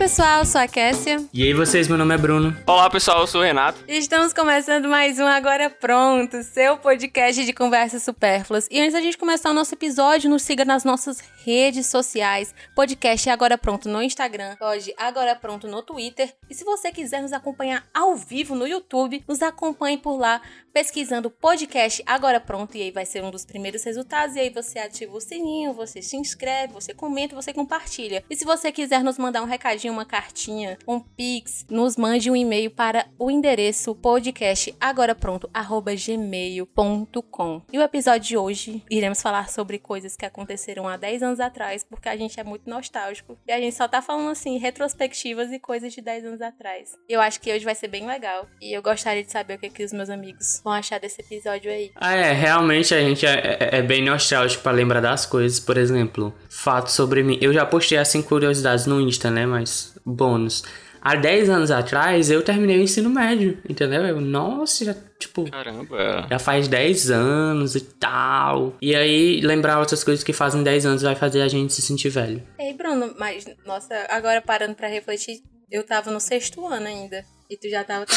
pessoal, eu sou a Kessia. E aí vocês, meu nome é Bruno. Olá pessoal, eu sou o Renato. Estamos começando mais um Agora Pronto, seu podcast de conversas supérfluas. E antes da gente começar o nosso episódio, nos siga nas nossas redes sociais. Podcast Agora Pronto no Instagram, pode Agora Pronto no Twitter. E se você quiser nos acompanhar ao vivo no YouTube, nos acompanhe por lá pesquisando podcast Agora Pronto e aí vai ser um dos primeiros resultados e aí você ativa o sininho, você se inscreve, você comenta, você compartilha. E se você quiser nos mandar um recadinho, uma cartinha, um pix, nos mande um e-mail para o endereço podcastagorapronto@gmail.com. E o episódio de hoje iremos falar sobre coisas que aconteceram há 10 anos atrás, porque a gente é muito nostálgico e a gente só tá falando assim retrospectivas e coisas de 10 anos atrás. Eu acho que hoje vai ser bem legal e eu gostaria de saber o que, que os meus amigos vão achar desse episódio aí. Ah, é, realmente a gente é, é, é bem nostálgico para lembrar das coisas. Por exemplo, fatos sobre mim. Eu já postei assim curiosidades no Insta, né? Mas bônus. Há 10 anos atrás eu terminei o ensino médio, entendeu? Eu, nossa, já, tipo. Caramba. Já faz 10 anos e tal. E aí, lembrar outras coisas que fazem 10 anos vai fazer a gente se sentir velho. Ei, Bruno, mas, nossa, agora parando pra refletir, eu tava no sexto ano ainda. E tu já tava.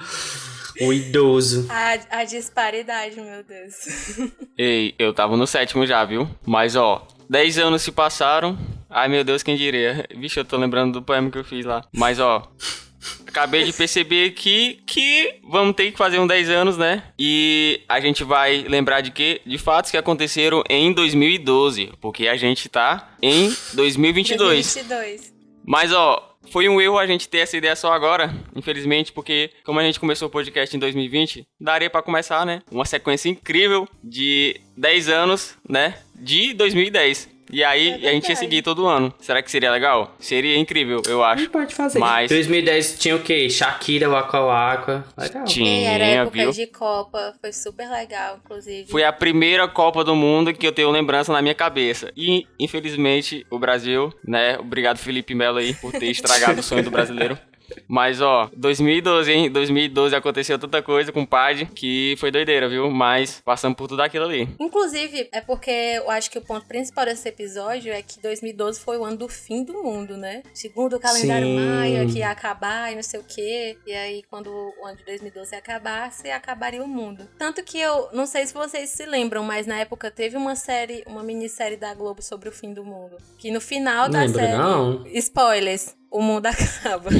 O idoso. A, a disparidade, meu Deus. Ei, eu tava no sétimo já, viu? Mas ó, 10 anos se passaram. Ai meu Deus, quem diria? Vixe, eu tô lembrando do poema que eu fiz lá. Mas ó. Acabei de perceber aqui que vamos ter que fazer um 10 anos, né? E a gente vai lembrar de quê? De fatos que aconteceram em 2012. Porque a gente tá em 2022. 2022. Mas ó, foi um erro a gente ter essa ideia só agora, infelizmente, porque como a gente começou o podcast em 2020, daria pra começar, né? Uma sequência incrível de 10 anos, né? De 2010. E aí É a gente ia seguir todo ano. Será que seria legal? Seria incrível, eu acho. pode fazer. Mas- 2010 tinha o quê? Shakira, Waka Waka. Legal. Tinha, era época viu? de Copa, foi super legal, inclusive. Foi a primeira Copa do Mundo que eu tenho lembrança na minha cabeça. E, infelizmente, o Brasil, né? Obrigado, Felipe Melo aí, por ter estragado o sonho do brasileiro. Mas, ó, 2012, hein? 2012 aconteceu tanta coisa com o Pad que foi doideira, viu? Mas passamos por tudo aquilo ali. Inclusive, é porque eu acho que o ponto principal desse episódio é que 2012 foi o ano do fim do mundo, né? Segundo o calendário Sim. maia, que ia acabar e não sei o quê. E aí, quando o ano de 2012 acabasse, acabaria o mundo. Tanto que eu não sei se vocês se lembram, mas na época teve uma série, uma minissérie da Globo sobre o fim do mundo. Que no final da Lembro, série. não. Spoilers. O mundo acaba.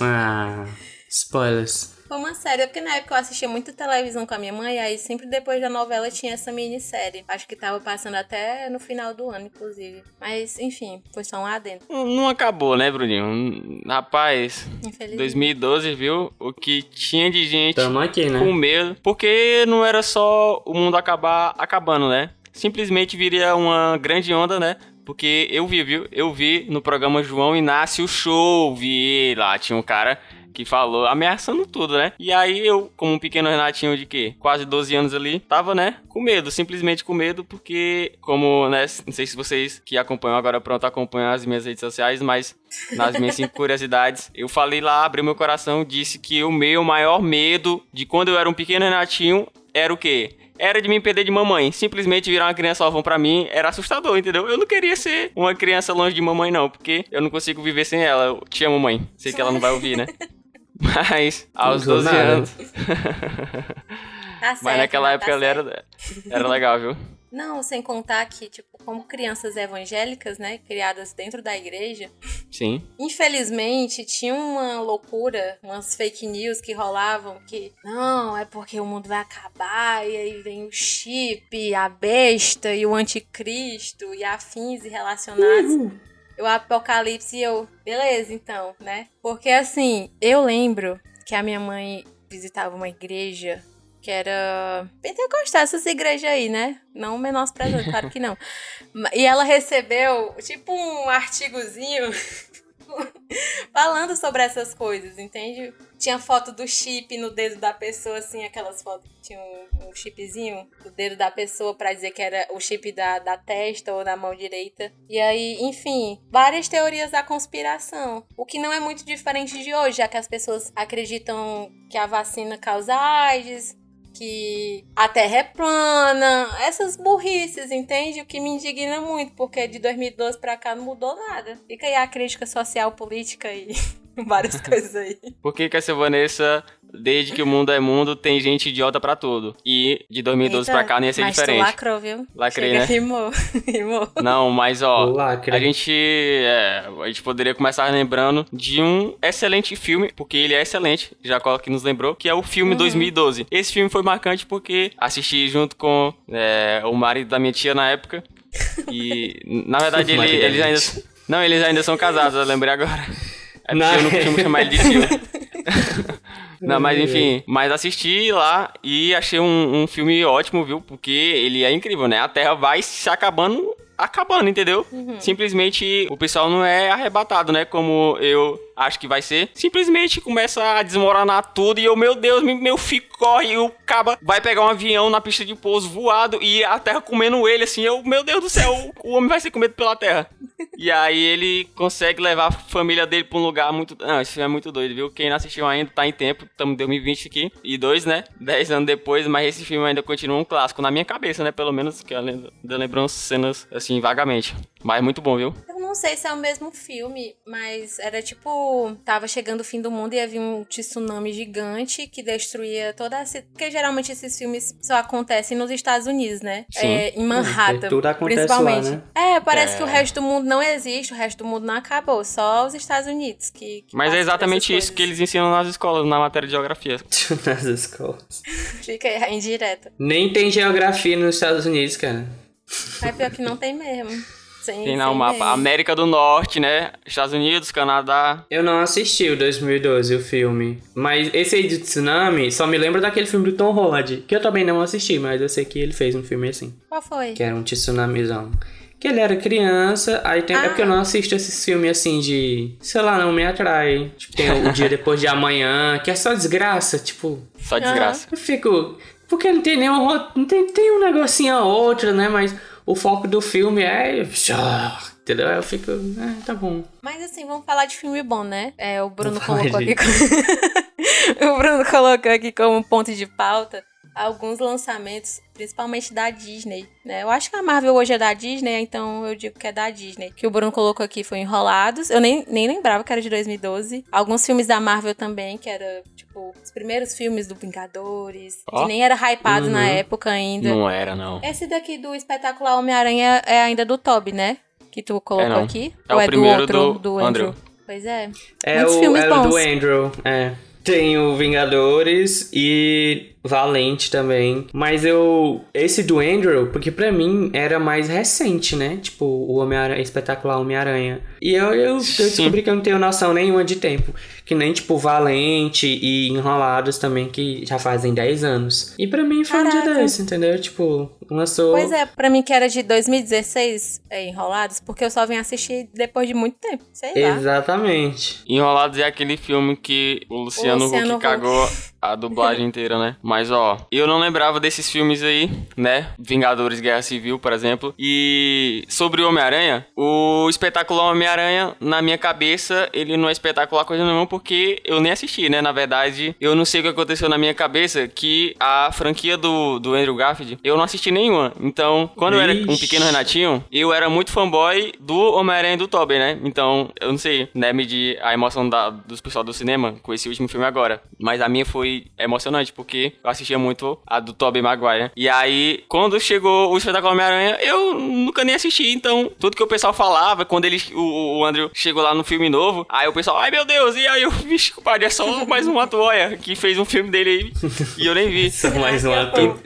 Ah, spoilers. Foi uma série, porque na época eu assistia muito televisão com a minha mãe, aí sempre depois da novela tinha essa minissérie. Acho que tava passando até no final do ano, inclusive. Mas, enfim, foi só um adendo, Não não acabou, né, Bruninho? Rapaz, infelizmente. 2012, viu? O que tinha de gente Tamo aqui, né? com medo. Porque não era só o mundo acabar acabando, né? Simplesmente viria uma grande onda, né? Porque eu vi, viu? Eu vi no programa João Inácio Show. Vi lá, tinha um cara que falou ameaçando tudo, né? E aí eu, como um pequeno Renatinho de quê? Quase 12 anos ali, tava, né? Com medo, simplesmente com medo, porque, como, né? Não sei se vocês que acompanham agora pronto acompanham as minhas redes sociais, mas nas minhas cinco curiosidades, eu falei lá, abri meu coração, disse que o meu maior medo de quando eu era um pequeno Renatinho era o quê? Era de me perder de mamãe. Simplesmente virar uma criança órfã pra mim era assustador, entendeu? Eu não queria ser uma criança longe de mamãe, não, porque eu não consigo viver sem ela. Eu te amo, mãe. Sei que ela não vai ouvir, né? Mas, aos Não 12 nada. anos. Tá certo, Mas naquela tá época ele certo. era, era legal, viu? Não, sem contar que, tipo, como crianças evangélicas, né, criadas dentro da igreja, Sim. Infelizmente, tinha uma loucura, umas fake news que rolavam que não, é porque o mundo vai acabar e aí vem o chip, a besta e o anticristo e afins e relacionados. O apocalipse e eu, beleza, então, né? Porque assim, eu lembro que a minha mãe visitava uma igreja que era pentecostal, essas igrejas aí, né? Não menosprezando, claro que não. E ela recebeu, tipo, um artigozinho falando sobre essas coisas, entende? Tinha foto do chip no dedo da pessoa, assim, aquelas fotos que tinha um, chipzinho no dedo da pessoa pra dizer que era o chip da, da testa ou da mão direita. E aí, enfim, várias teorias da conspiração. O que não é muito diferente de hoje, já que as pessoas acreditam que a vacina causa AIDS, que a Terra é plana, essas burrices, entende? O que me indigna muito, porque de 2012 pra cá não mudou nada. Fica aí a crítica social, política e várias coisas aí. Por que que essa Vanessa, desde que o mundo é mundo, tem gente idiota pra tudo? E de 2012 Eita, pra cá nem ia ser mas diferente. Tu lacrou, viu? Lacrei, Chega, né? Rimou, rimou. Não, mas ó, O lacre. a gente, é, a gente poderia começar lembrando de um excelente filme, porque ele é excelente, já que nos lembrou, que é o filme Uhum. 2012. Esse filme foi marcante porque assisti junto com é, o marido da minha tia na época. E, na verdade, ele- eles ainda. Não, eles ainda são casados, eu lembrei agora. É porque Não. eu não costumo chamar ele de tio. Não, mas enfim, mas assisti lá e achei um, um filme ótimo, viu? Porque ele é incrível, né? A Terra vai se acabando, acabando, entendeu? Simplesmente o pessoal não é arrebatado, né? Como eu acho que vai ser. Simplesmente começa a desmoronar tudo e eu, meu Deus, me- meu filho corre e o caba vai pegar um avião na pista de pouso voado e a Terra comendo ele, assim. Eu, meu Deus do céu, o, o homem vai ser comido pela Terra. E aí ele consegue levar a família dele pra um lugar muito. Não, esse filme é muito doido, viu? Quem não assistiu ainda tá em tempo. Estamos em 2020 aqui. E dois, né? Dez anos depois, mas esse filme ainda continua um clássico. Na minha cabeça, né? Pelo menos que eu lembro, eu lembro umas cenas assim, vagamente. Mas muito bom, viu? Eu não sei se é o mesmo filme, mas era tipo. Tava chegando o fim do mundo e havia um tsunami gigante que destruía toda a. ci- Porque geralmente esses filmes só acontecem nos Estados Unidos, né? Sim. É, em Manhattan. tudo acontece principalmente. lá, né? É, parece É. que o resto do mundo não existe, o resto do mundo não acabou. Só os Estados Unidos que. que Mas é exatamente isso que eles ensinam nas escolas, na matéria de geografia. Nas escolas. Fica aí indireta. Nem tem geografia nos Estados Unidos, cara. É pior que não tem mesmo. Sem, Tem lá o mapa. meme. América do Norte, né? Estados Unidos, Canadá. Eu não assisti o 2012, o filme. Mas esse aí de tsunami só me lembra daquele filme do Tom Holland. Que eu também não assisti, mas eu sei que ele fez um filme assim. Qual foi? Que era um tsunamizão. Que ele era criança, aí tem. É Ah. porque eu não assisto esses filmes assim de. Sei lá, não me atrai. Tipo, tem o dia depois de amanhã, que é só desgraça, tipo. Só desgraça. Eu fico. Porque não tem nenhum. tem, tem um negocinho ou outro, né? Mas o foco do filme é. Entendeu? Eu fico. Ah, tá bom. Mas assim, vamos falar de filme bom, né? É, o Bruno colocou aqui. como- o Bruno colocou aqui como ponto de pauta alguns lançamentos, principalmente da Disney, né? Eu acho que a Marvel hoje é da Disney, então eu digo que é da Disney. Que o Bruno colocou aqui foi Enrolados. Eu nem, nem lembrava que era de 2012. Alguns filmes da Marvel também, que era, tipo, os primeiros filmes do Vingadores, Ó. que nem era hypado na Uhum. época ainda. Não era, não. Esse daqui do espetacular Homem-Aranha é ainda do Toby, né? Que tu colocou não. aqui? É Ou o é primeiro do outro, do do Andrew. Andrew? Pois é. É Muitos o, filmes é o bons. do Andrew, é. Tem o Vingadores e Valente também. Mas eu. Esse do Andrew, porque pra mim era mais recente, né? Tipo, o Homem-Aranha, espetacular Homem-Aranha. E eu, eu, eu descobri que eu não tenho noção nenhuma de tempo. Que nem, tipo, Valente e Enrolados também, que já fazem 10 anos. E pra mim foi um dia Caraca. desse, entendeu? Tipo, lançou. Pois é, pra mim que era de 2016, é, Enrolados, porque eu só vim assistir depois de muito tempo, sei lá. Exatamente. Enrolados é aquele filme que o Luciano, Luciano Huck Huck. cagou a dublagem inteira, né? Mas ó, eu não lembrava desses filmes aí, né? Vingadores Guerra Civil, por exemplo. E sobre o Homem-Aranha, o espetacular Homem-Aranha, na minha cabeça, ele não é espetacular coisa nenhuma porque eu nem assisti, né? Na verdade, eu não sei o que aconteceu na minha cabeça que a franquia do, do Andrew Garfield, eu não assisti nenhuma. Então, quando eu era um pequeno Renatinho, eu era muito fanboy do Homem-Aranha e do Tobey, né? Então, eu não sei, né, medir a emoção da, dos pessoal do cinema com esse último filme agora. Mas a minha foi emocionante, porque eu assistia muito a do Tobey Maguire. E aí, quando chegou o Espetáculo Homem-Aranha, eu nunca nem assisti. Então, tudo que o pessoal falava, quando ele, o, o Andrew chegou lá no filme novo, aí o pessoal, ai meu Deus, e aí eu, vixe, compadre, é só mais uma toalha que fez um filme dele aí. E eu nem vi. Só mais um ator.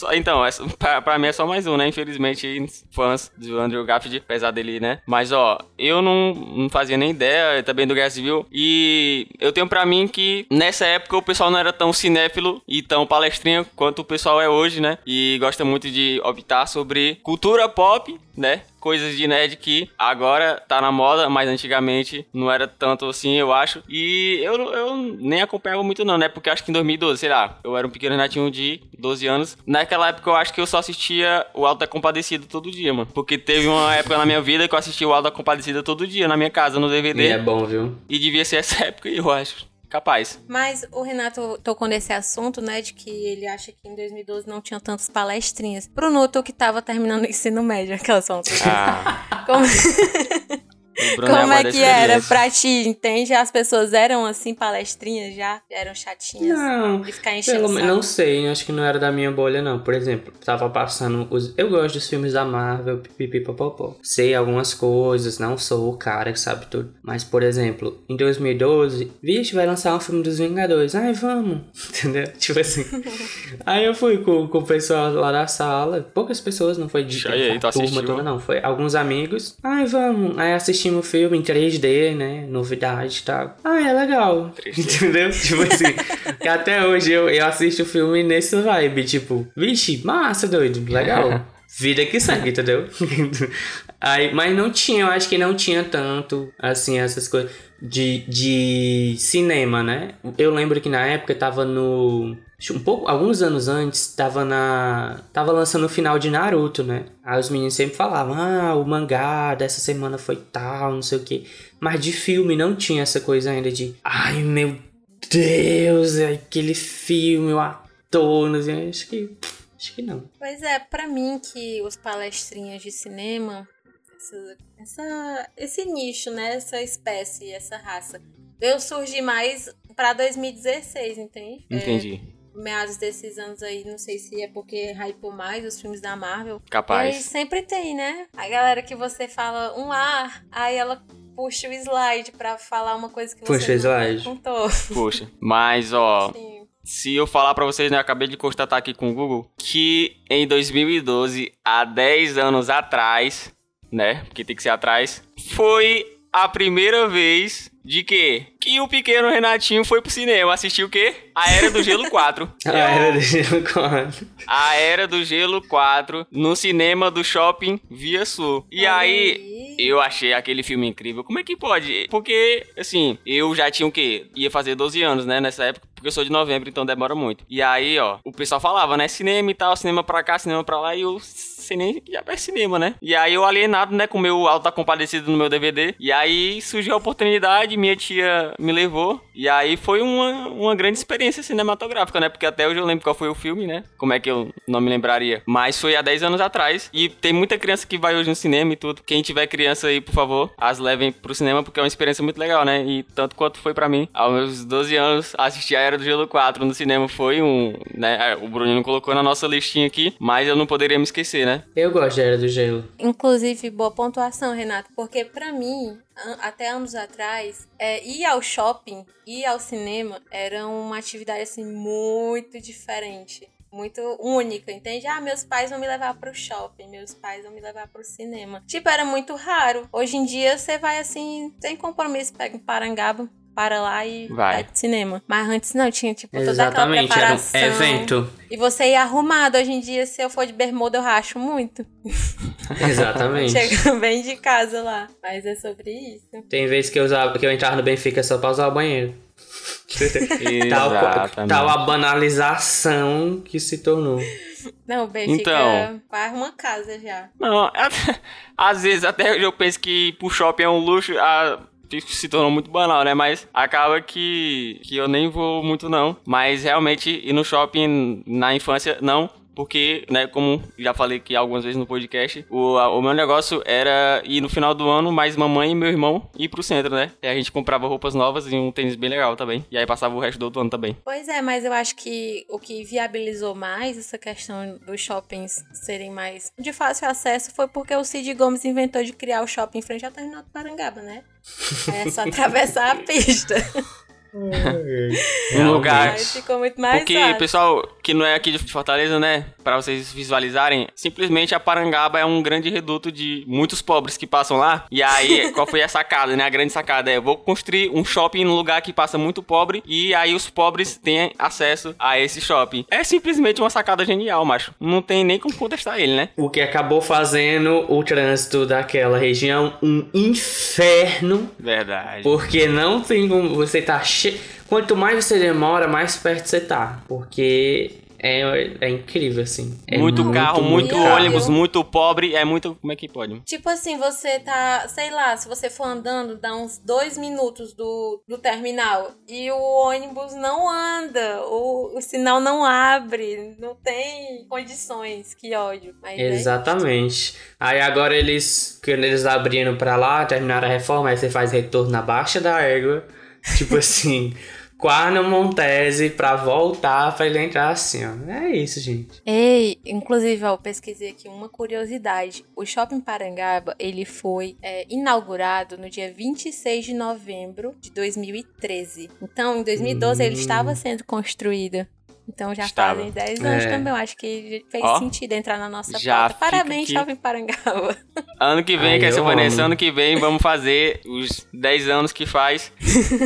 Só- então, essa, pra, pra mim é só mais um, né? Infelizmente, fãs do Andrew Garfield, apesar dele, né? Mas, ó, eu não, não fazia nem ideia também do Guerra Civil. E eu tenho pra mim que nessa época o pessoal não era tão cinéfilo e tão palestrinha quanto o pessoal é hoje, né? E gosta muito de optar sobre cultura pop, né? Coisas de nerd que agora tá na moda, mas antigamente não era tanto assim, eu acho. E eu, eu nem acompanhava muito não, né? Porque acho que em 2012, sei lá, eu era um pequeno netinho de 12 anos. Naquela época eu acho que eu só assistia o Alto da Compadecida todo dia, mano. Porque teve uma época na minha vida que eu assistia o Alto da Compadecida todo dia na minha casa, no DVD. E é bom, viu? E devia ser essa época, eu acho. Capaz. Mas o Renato tocou nesse assunto, né, de que ele acha que em 2012 não tinha tantas palestrinhas. Pro Nuto que tava terminando o ensino médio, aquelas são. Ah, Como, Bruno como é voz que era pra ti, entende? As pessoas eram assim, palestrinhas já? Eram chatinhas? Não, De ficar enchendo Pelo não sei, acho que não era da minha bolha, não. Por exemplo, tava passando os. Eu gosto dos filmes da Marvel, pipipipopopó. Sei algumas coisas, não sou o cara que sabe tudo. Mas, por exemplo, em 2012, vixe, vai lançar um filme dos Vingadores. Ai, vamos. Entendeu? Tipo assim. aí eu fui com, com o pessoal lá da sala. Poucas pessoas, não foi de Aí, a turma assistiu? toda, não. Foi alguns amigos. Ai, vamos. Aí assistimos o filme em 3D, né? Novidade e tal. Ah, é legal. 3D. Entendeu? Tipo assim, até hoje eu, eu assisto o filme nesse vibe, tipo, vixe, massa, doido, legal. Vida que sangue, entendeu? Aí, mas não tinha, eu acho que não tinha tanto, assim, essas coisas de, de cinema, né? Eu lembro que na época tava no. Um pouco, alguns anos antes, tava na. Tava lançando o final de Naruto, né? Aí os meninos sempre falavam, ah, o mangá dessa semana foi tal, não sei o quê. Mas de filme não tinha essa coisa ainda de. Ai meu Deus, é aquele filme, o ator, não sei. Acho que. Acho que não. Pois é, pra mim que os palestrinhas de cinema, essa, essa- esse nicho, né? Essa espécie, essa raça, veio surgir mais pra 2016, entende? Entendi. É, meados desses anos aí, não sei se é porque hypou mais os filmes da Marvel. E aí Capaz. sempre tem, né? A galera que você fala um ar, aí ela puxa o slide pra falar uma coisa que Puxa você o não slide. contou. Poxa. Mas, ó, Sim. se eu falar pra vocês, né, eu acabei de constatar aqui com o Google, que em 2012, há 10 anos atrás, né, porque tem que ser atrás, foi a primeira vez de quê? Que o pequeno Renatinho foi pro cinema assistir o quê? A Era do Gelo 4. Ah, era de Gelo 4. A Era do Gelo 4 no cinema do shopping Via Sul. E aí, eu achei aquele filme incrível. Como é que pode? Porque, assim, eu já tinha o quê? Ia fazer 12 anos, né, nessa época, porque eu sou de novembro, então demora muito. E aí, ó, o pessoal falava, né, cinema e tal, cinema pra cá, cinema pra lá, e eu sei nem já é cinema, né? E aí eu alienado, né, com o meu Alta Compadecido no meu DVD. E aí surgiu a oportunidade, minha tia me levou. E aí foi uma, uma grande experiência cinematográfica, né? Porque até hoje eu lembro qual foi o filme, né? Como é que eu não me lembraria? Mas foi há 10 anos atrás. E tem muita criança que vai hoje no cinema e tudo. Quem tiver criança aí, por favor, as levem pro cinema, porque é uma experiência muito legal, né? E tanto quanto foi pra mim, aos meus 12 anos, assistir a Era do Gelo 4 no cinema foi um. né? O Bruninho colocou na nossa listinha aqui, mas eu não poderia me esquecer, né? Eu gosto da Era do Gelo. Inclusive, boa pontuação, Renato, porque pra mim, até anos atrás, é, ir ao shopping, ir ao cinema era uma atividade assim muito diferente. Muito única, entende? Ah, meus pais vão me levar pro shopping, meus pais vão me levar pro cinema. Tipo, era muito raro. Hoje em dia você vai assim, sem compromisso, pega um parangaba, para lá e Vai. vai pro cinema. Mas antes não, tinha tipo toda aquela Exatamente, era um preparação. evento. E você ia arrumado. Hoje em dia, se eu for de bermuda, eu racho muito. Exatamente. Chega bem de casa lá. Mas é sobre isso. Tem vezes que eu, usava, que eu entrava no Benfica só pra usar o banheiro. tal, Exatamente. tal a banalização que se tornou. Não, o Benfica Então. faz uma casa já. Não, às vezes até eu penso que ir pro shopping é um luxo, a- se tornou muito banal, né? Mas acaba que, que eu nem vou muito não. Mas realmente ir no shopping na infância, não. Porque, né, como já falei aqui algumas vezes no podcast, o, a- o meu negócio era ir no final do ano, mais mamãe e meu irmão ir pro centro, né? E a gente comprava roupas novas e um tênis bem legal também. E aí passava o resto do outro ano também. Pois é, mas eu acho que o que viabilizou mais essa questão dos shoppings serem mais de fácil acesso foi porque o Cid Gomes inventou de criar o shopping em frente ao terminal do Parangaba, né? É só atravessar a pista. Um lugar Aí ficou muito mais Porque, fácil. pessoal, que não é aqui de Fortaleza, né? Pra vocês visualizarem, simplesmente a Parangaba é um grande reduto de muitos pobres que passam lá. E aí, qual foi a sacada, né? A grande sacada é: eu vou construir um shopping num lugar que passa muito pobre e aí os pobres têm acesso a esse shopping. É simplesmente uma sacada genial, macho. Não tem nem como contestar ele, né? O que acabou fazendo o trânsito daquela região um inferno. Verdade. Porque não tem como você tá che... Quanto mais você demora, mais perto você tá. Porque É, é incrível, assim. É muito, carro, muito, carro. ônibus, muito pobre, é muito. Como é que pode? Tipo assim, você tá, sei lá, se você for andando, dá uns dois minutos do, do terminal e o ônibus não anda, o, o sinal não abre, não tem condições, que ódio. Mas é Exatamente. Aí agora eles, quando eles abriram pra lá, terminaram a reforma, aí você faz retorno na baixa da égua. Tipo assim, Quarno Montese pra voltar pra ele entrar assim, ó. É isso, gente. Ei, inclusive, ó, eu pesquisei aqui uma curiosidade. O Shopping Parangaba, ele foi é, inaugurado no dia 26 de novembro de 2013. Então, em 2012, ele Hum. estava sendo construído. Então já Estava. fazem 10 anos É. também. Eu acho que fez Ó, sentido entrar na nossa já pauta. Parabéns, aqui. Shopping Parangaba. Ano que vem, Ai, que é eu Vanessa, ano que vem vamos fazer os 10 anos que faz.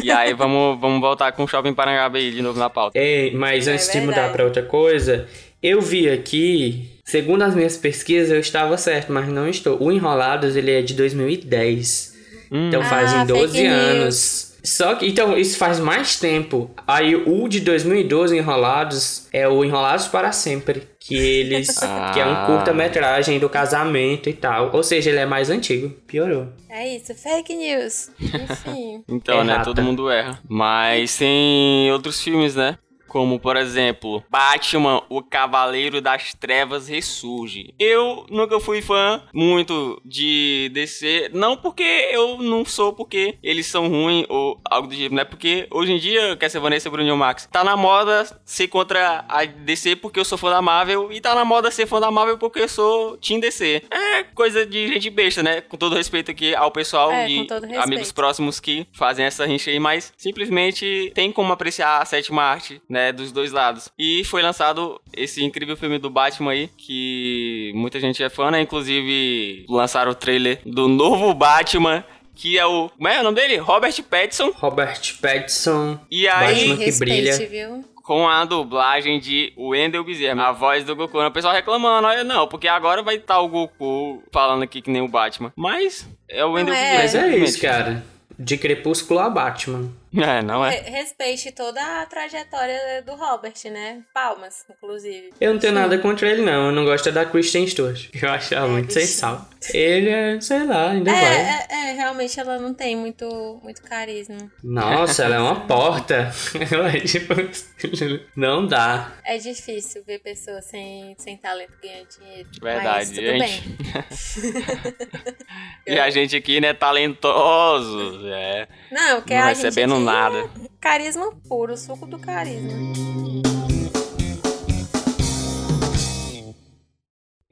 e aí vamos, vamos voltar com o Shopping Parangaba aí de novo na pauta. Ei, mas É antes de mudar pra outra coisa, eu vi aqui, segundo as minhas pesquisas, eu estava certo, mas não estou. O Enrolados, ele é de 2010. Hum. Então Ah, fazem 12 fake news. anos. Só que, então, isso faz mais tempo. Aí o de 2012, Enrolados, é o Enrolados para Sempre. Que eles. que é um Ah. curta-metragem do casamento e tal. Ou seja, ele é mais antigo. Piorou. É isso, fake news. Enfim. Então, né? Todo mundo erra. Mas tem outros filmes, né? Como, por exemplo, Batman, o Cavaleiro das Trevas ressurge. Eu nunca fui fã muito de DC, não porque eu não sou, porque eles são ruins ou algo do tipo, né? Porque hoje em dia, quer ser Vanessa Bruno Max, tá na moda ser contra a DC porque eu sou fã da Marvel, e tá na moda ser fã da Marvel porque eu sou Team DC. É coisa de gente besta, né? Com todo respeito aqui ao pessoal É, e amigos próximos que fazem essa rincha aí, mas simplesmente tem como apreciar a sétima arte, né, dos dois lados. E foi lançado esse incrível filme do Batman aí, que muita gente é fã, né? Inclusive lançaram o trailer do novo Batman, que é o. Como é o nome dele? Robert Pattinson. Robert Pattinson. E aí, Batman que brilha. viu? com a dublagem de Wendell Bezerra, a voz do Goku. O pessoal reclamando, olha, não, porque agora vai estar o Goku falando aqui que nem o Batman. Mas é o Wendell é. Bezerra. Mas é isso, cara. De Crepúsculo a Batman. É, não é? Re- Respeite toda a trajetória do Robert, né? Palmas, inclusive. Eu não tenho nada contra ele, não. Eu não gosto é da Kristen Stewart. Eu acho ela É, muito sem sal. Ele é, sei lá, ainda É, vai. é, é, realmente ela não tem muito, muito carisma. Nossa, ela é uma porta. Ela é tipo. Não dá. É difícil ver pessoas sem, sem talento ganhar dinheiro. Verdade, Mas tudo gente. bem. E a gente aqui, né, talentosos, é, Não, que não a recebendo gente aqui nada. carisma puro, suco do carisma.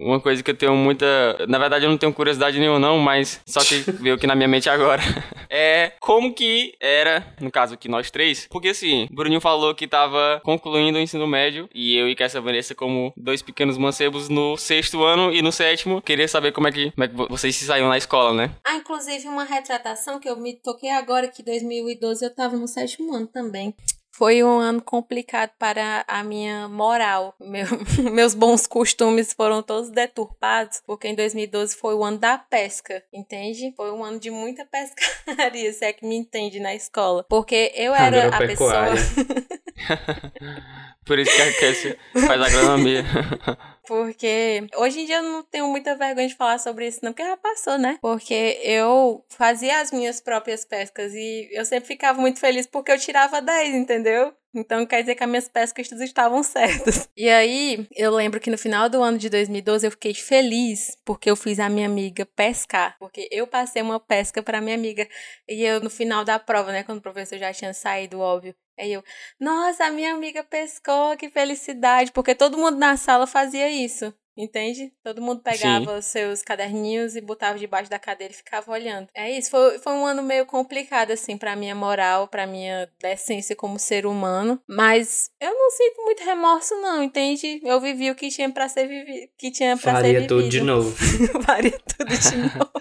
Uma coisa que eu tenho muita. Na verdade, eu não tenho curiosidade nenhuma, não, mas só que veio aqui na minha mente agora. É como que era, no caso aqui, nós três. Porque assim, o Bruninho falou que tava concluindo o ensino médio. E eu e Kessa Vanessa, como dois pequenos mancebos no sexto ano e no sétimo, queria saber como é que, como é que vo- vocês se saíam na escola, né? Ah, inclusive uma retratação que eu me toquei agora, que 2012 eu tava no sétimo ano também. Foi um ano complicado para a minha moral. Meu- meus bons costumes foram todos deturpados, porque em 2012 foi o ano da pesca, entende? Foi um ano de muita pescaria, se é que me entende na escola. Porque eu era a pessoa. Por isso que a Kessia faz agronomia. Porque hoje em dia eu não tenho muita vergonha de falar sobre isso, não, porque já passou, né? Porque eu fazia as minhas próprias pescas e eu sempre ficava muito feliz porque eu tirava 10, entendeu? Então quer dizer que as minhas pescas estavam certas. E aí, eu lembro que no final do ano de 2012 eu fiquei feliz porque eu fiz a minha amiga pescar. Porque eu passei uma pesca pra minha amiga. E eu, no final da prova, né, quando o professor já tinha saído, óbvio. Aí eu, nossa, a minha amiga pescou, que felicidade. Porque todo mundo na sala fazia isso. Entende? Todo mundo pegava os seus caderninhos e botava debaixo da cadeira e ficava olhando. É isso. Foi, foi um ano meio complicado, assim, pra minha moral, pra minha decência como ser humano. Mas eu não sinto muito remorso, não, entende? Eu vivi o que tinha pra ser vivido. Que tinha pra ser Faria vivido. tudo de novo. Faria tudo de novo.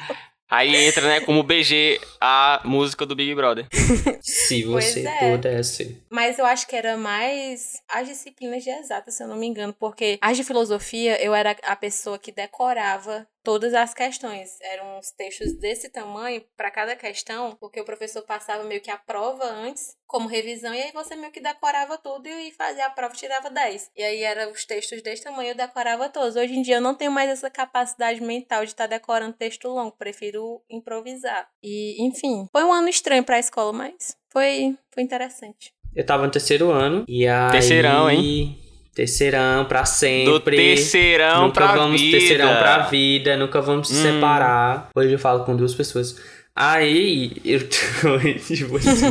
Aí entra, né, como BG a música do Big Brother. Se você é. pudesse. Mas eu acho que era mais as disciplinas de exatas, se eu não me engano, porque as de filosofia eu era a pessoa que decorava todas as questões. Eram uns textos desse tamanho para cada questão, porque o professor passava meio que a prova antes, como revisão, e aí você meio que decorava tudo e fazia a prova e tirava 10. E aí eram os textos desse tamanho, eu decorava todos. Hoje em dia eu não tenho mais essa capacidade mental de estar tá decorando texto longo, prefiro improvisar. E, enfim, foi um ano estranho para a escola, mas foi, foi interessante. Eu tava no terceiro ano e aí... Terceirão, hein? Terceirão pra sempre. Do terceirão nunca pra vamos vida. terceirão pra vida, nunca vamos se Hum. separar. Hoje eu falo com duas pessoas. Aí, eu tipo assim,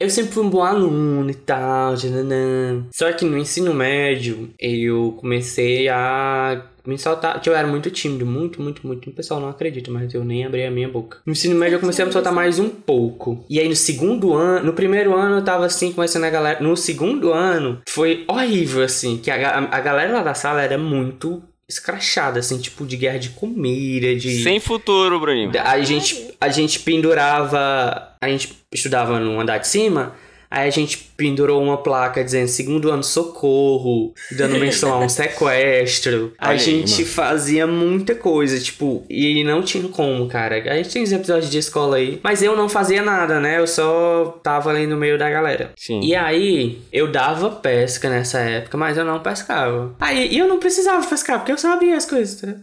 eu sempre fui um bom aluno e tal, jananã. Só que no ensino médio, eu comecei a me soltar, que eu era muito tímido, muito, muito, muito. O pessoal não acredita, mas eu nem abri a minha boca. No ensino médio eu comecei a me soltar mais um pouco. E aí no segundo ano, no primeiro ano eu tava assim, conhecendo a galera. No segundo ano, foi horrível, assim, que a, ga- a galera lá da sala era muito escrachada, assim, tipo de guerra de comida, de... Sem futuro, Bruninho. A gente, a gente pendurava. A gente estudava no andar de cima. Aí a gente pendurou uma placa dizendo segundo ano socorro, dando menção a um sequestro. A gente mano. fazia muita coisa, tipo, e não tinha como, cara. A gente tem os episódios de escola aí. Mas eu não fazia nada, né? Eu só tava ali no meio da galera. Sim. E aí, eu dava pesca nessa época, mas eu não pescava. Aí, eu não precisava pescar, porque eu sabia as coisas, né?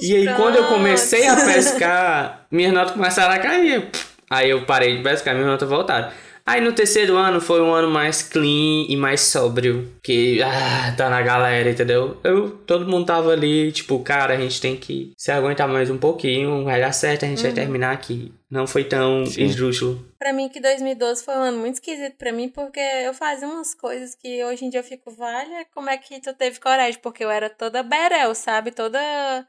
E aí, quando eu comecei a pescar, minhas notas começaram a cair. Aí eu parei de pescar, minhas notas voltaram. Aí no terceiro ano foi um ano mais clean e mais sóbrio. Que, ah, tá na galera, entendeu? Eu, todo mundo tava ali, tipo, cara, a gente tem que se aguentar mais um pouquinho, vai dar certo, a gente vai terminar aqui. Não foi tão Sim. esdrúxulo. Pra mim, que 2012 foi um ano muito esquisito pra mim, porque eu fazia umas coisas que hoje em dia eu fico, vale, como é que tu teve coragem? Porque eu era toda berel, sabe? Toda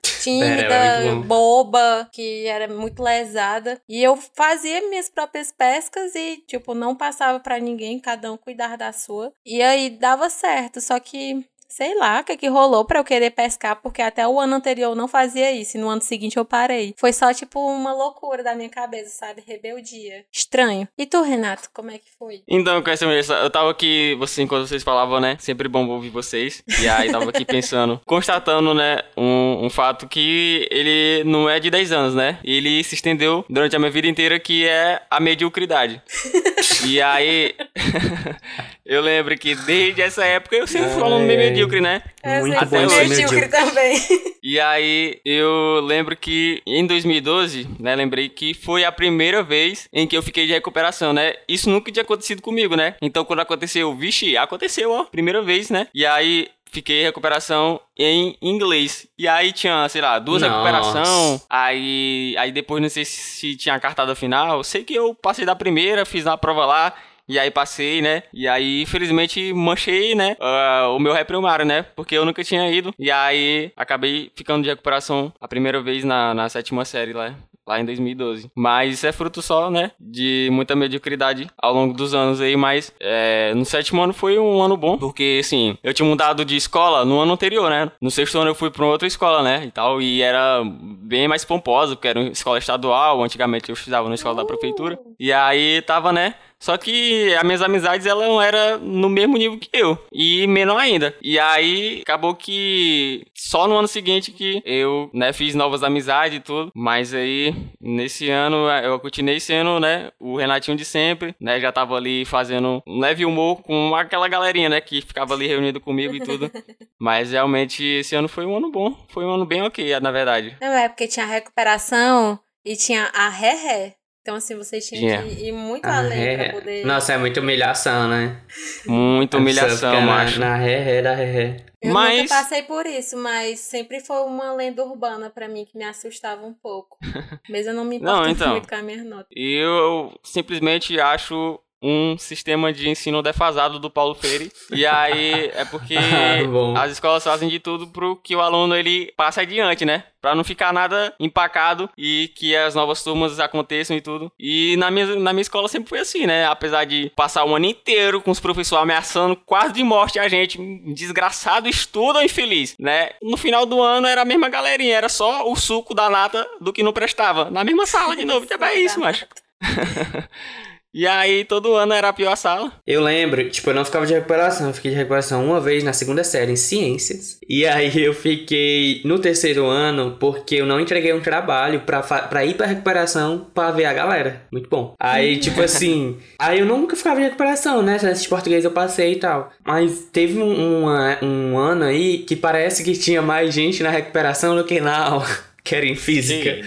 tímida, bom. boba, que era muito lesada. E eu fazia minhas próprias pescas e, tipo, não passava pra ninguém, cada um cuidar da sua. E aí dava certo, só que. Sei lá o que, que rolou pra eu querer pescar, porque até o ano anterior eu não fazia isso, e no ano seguinte eu parei. Foi só, tipo, uma loucura da minha cabeça, sabe? Rebeldia. Estranho. E tu, Renato, como é que foi? Então, com essa mesa, eu tava aqui, você, enquanto vocês falavam, né? Sempre bom ouvir vocês. E aí tava aqui pensando, constatando, né, um, um fato que ele não é de 10 anos, né? Ele se estendeu durante a minha vida inteira, que é a mediocridade. e aí, eu lembro que desde essa época eu sempre aluno meio. Medíocre, né? Eu Muito bom medíocre medíocre. também. E aí eu lembro que em 2012, né, lembrei que foi a primeira vez em que eu fiquei de recuperação, né? Isso nunca tinha acontecido comigo, né? Então quando aconteceu, vixe, aconteceu, ó, primeira vez, né? E aí fiquei em recuperação em inglês. E aí tinha, sei lá, duas Nossa. recuperação. Aí aí depois não sei se tinha a cartada final. Sei que eu passei da primeira, fiz uma prova lá. E aí passei, né? E aí, infelizmente, manchei, né? ah, o meu ré primário, né? Porque eu nunca tinha ido. E aí, acabei ficando de recuperação a primeira vez na, na sétima série lá. Lá em 2012. Mas isso é fruto só, né? De muita mediocridade ao longo dos anos aí. Mas é, no sétimo ano foi um ano bom. Porque, assim, eu tinha mudado de escola no ano anterior, né? No sexto ano eu fui pra outra escola, né? E tal. E era bem mais pomposa, porque era uma escola estadual. Antigamente eu estudava na escola da prefeitura. E aí tava, né? Só que as minhas amizades, elas não eram no mesmo nível que eu. E menor ainda. E aí, acabou que só no ano seguinte que eu, né, fiz novas amizades e tudo. Mas aí, nesse ano, eu continuei sendo, né, o Renatinho de sempre, né? Já tava ali fazendo um leve humor com aquela galerinha, né, que ficava ali reunido comigo e tudo. Mas realmente, esse ano foi um ano bom. Foi um ano bem ok, na verdade. Não, é porque tinha recuperação e tinha a ré-ré. Então, assim, vocês tinham Tinha. que ir muito Ah, além é. pra poder. Nossa, é muita humilhação, né? Muita humilhação, na- macho. Na ré, ré, da ré, ré. Eu Mas- nunca passei por isso, mas sempre foi uma lenda urbana pra mim que me assustava um pouco. Mas eu não me importo Não, então. muito com a minha nota. E eu simplesmente acho um sistema de ensino defasado do Paulo Freire. E aí é porque Ah, bom. as escolas fazem de tudo pro que o aluno ele passe adiante, né? Pra não ficar nada empacado e que as novas turmas aconteçam e tudo. E na minha, na minha escola sempre foi assim, né? Apesar de passar o ano inteiro com os professores ameaçando quase de morte a gente, desgraçado, estuda infeliz, né? No final do ano era a mesma galerinha, era só o suco da nata do que não prestava. Na mesma sala de novo, é isso, macho. E aí todo ano era a pior sala. Eu lembro, tipo, eu não ficava de recuperação, eu fiquei de recuperação uma vez na segunda série em ciências. E aí eu fiquei no terceiro ano porque eu não entreguei um trabalho pra, pra ir pra recuperação pra ver a galera. Muito bom. Aí, tipo assim, aí eu nunca ficava de recuperação, né? Esse português eu passei e tal. Mas teve um, uma- um ano aí que parece que tinha mais gente na recuperação do que na aula, que era em física.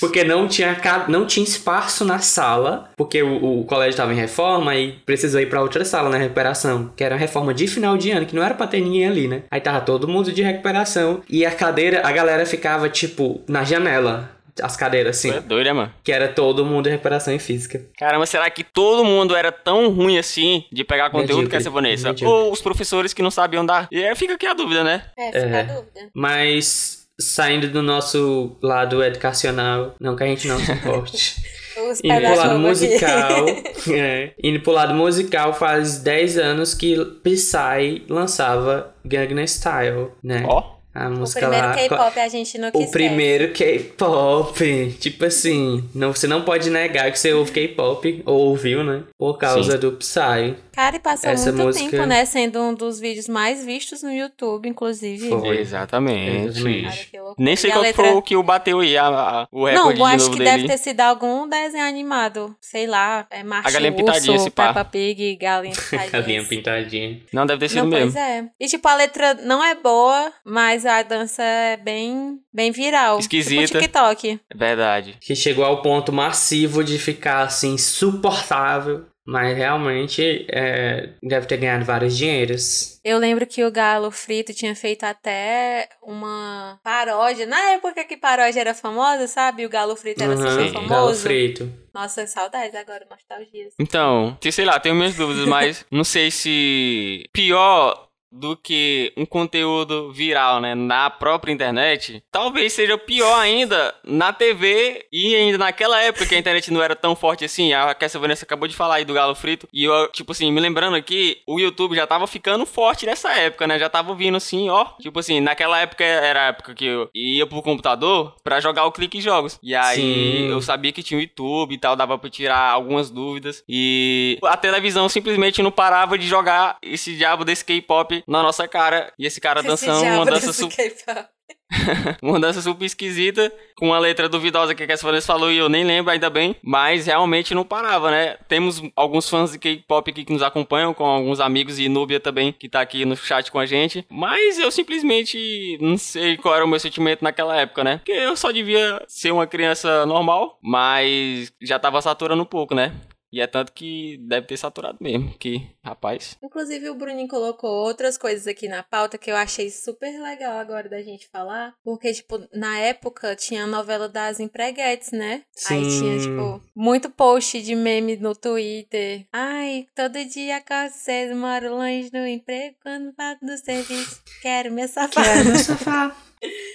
Porque não tinha, não tinha espaço na sala, porque o, o colégio estava em reforma e precisou ir pra outra sala na recuperação, que era uma reforma de final de ano, que não era pra ter ninguém ali, né? Aí tava todo mundo de recuperação e a cadeira, a galera ficava tipo na janela, as cadeiras assim, É doido, né, mano? que era todo mundo de recuperação em física. Caramba, será que todo mundo era tão ruim assim de pegar conteúdo que essa Vanessa? medíocre. Ou os professores que não sabiam dar? E aí fica aqui a dúvida, né? É, fica É. a dúvida. Mas saindo do nosso lado educacional, não que a gente não suporte. Os Indo pro lado musical. é, indo pro lado musical, faz 10 anos que Psy lançava Gangnam Style, né? Ó. A O música primeiro lá. K-pop a gente não O quis primeiro K-pop. Tipo assim, não, você não pode negar que você ouve K-pop, ou ouviu, né? Por causa Sim. do Psy. Cara, e passou Essa muito música- tempo, né? Sendo um dos vídeos mais vistos no YouTube, inclusive. Foi. Exatamente. Exatamente. Nem sei a qual letra- foi o que o bateu aí, a, a- o Não, recorde eu de acho novo que dele. deve ter sido algum desenho animado. Sei lá, é Macho Galinha Pintadinha, Urso, esse pá. Peppa Pig, Galinha Pintadinha. Galinha pintadinha. Não, deve ter sido Não, mesmo. pois é. E tipo, a letra não é boa, mas a dança é bem, bem viral. Esquisita. Tipo TikTok. É verdade. Que chegou ao ponto massivo de ficar assim, insuportável. Mas realmente é, deve ter ganhado vários dinheiros. Eu lembro que o Galo Frito tinha feito até uma paródia. Na época que paródia era famosa, sabe? O Galo Frito era Uhum, super Galo famoso. frito. Nossa, saudades agora, nostalgias. Então, sei lá, tenho minhas dúvidas, mas não sei se pior do que um conteúdo viral, né, na própria internet, talvez seja pior ainda na TV e ainda naquela época que a internet não era tão forte assim. A essa Vanessa acabou de falar aí do Galo Frito. E eu, tipo assim, me lembrando aqui, o YouTube já tava ficando forte nessa época, né? Já tava vindo assim, ó. Tipo assim, naquela época era a época que eu ia pro computador pra jogar o Clique Jogos. E aí Sim. eu sabia que tinha o YouTube e tal, dava pra tirar algumas dúvidas. E a televisão simplesmente não parava de jogar esse diabo desse K-pop na nossa cara. E esse cara dançando Esse uma dança, desse su K-pop. uma dança super esquisita, com uma letra duvidosa que a Cass Vanessa falou e eu nem lembro ainda bem. Mas realmente não parava, né? Temos alguns fãs de K-pop aqui que nos acompanham, com alguns amigos e Núbia também, que tá aqui no chat com a gente. Mas eu simplesmente não sei qual era o meu sentimento naquela época, né? Porque eu só devia ser uma criança normal, mas já tava saturando um pouco, né? E é tanto que deve ter saturado mesmo, que, rapaz. Inclusive, o Bruninho colocou outras coisas aqui na pauta que eu achei super legal agora da gente falar. Porque, tipo, na época tinha a novela das empreguetes, né? Aí Sim. tinha, tipo, muito post de meme no Twitter. Ai, todo dia acordo cedo, moro longe do emprego, quando volto do serviço, quero meu sofá. sofá.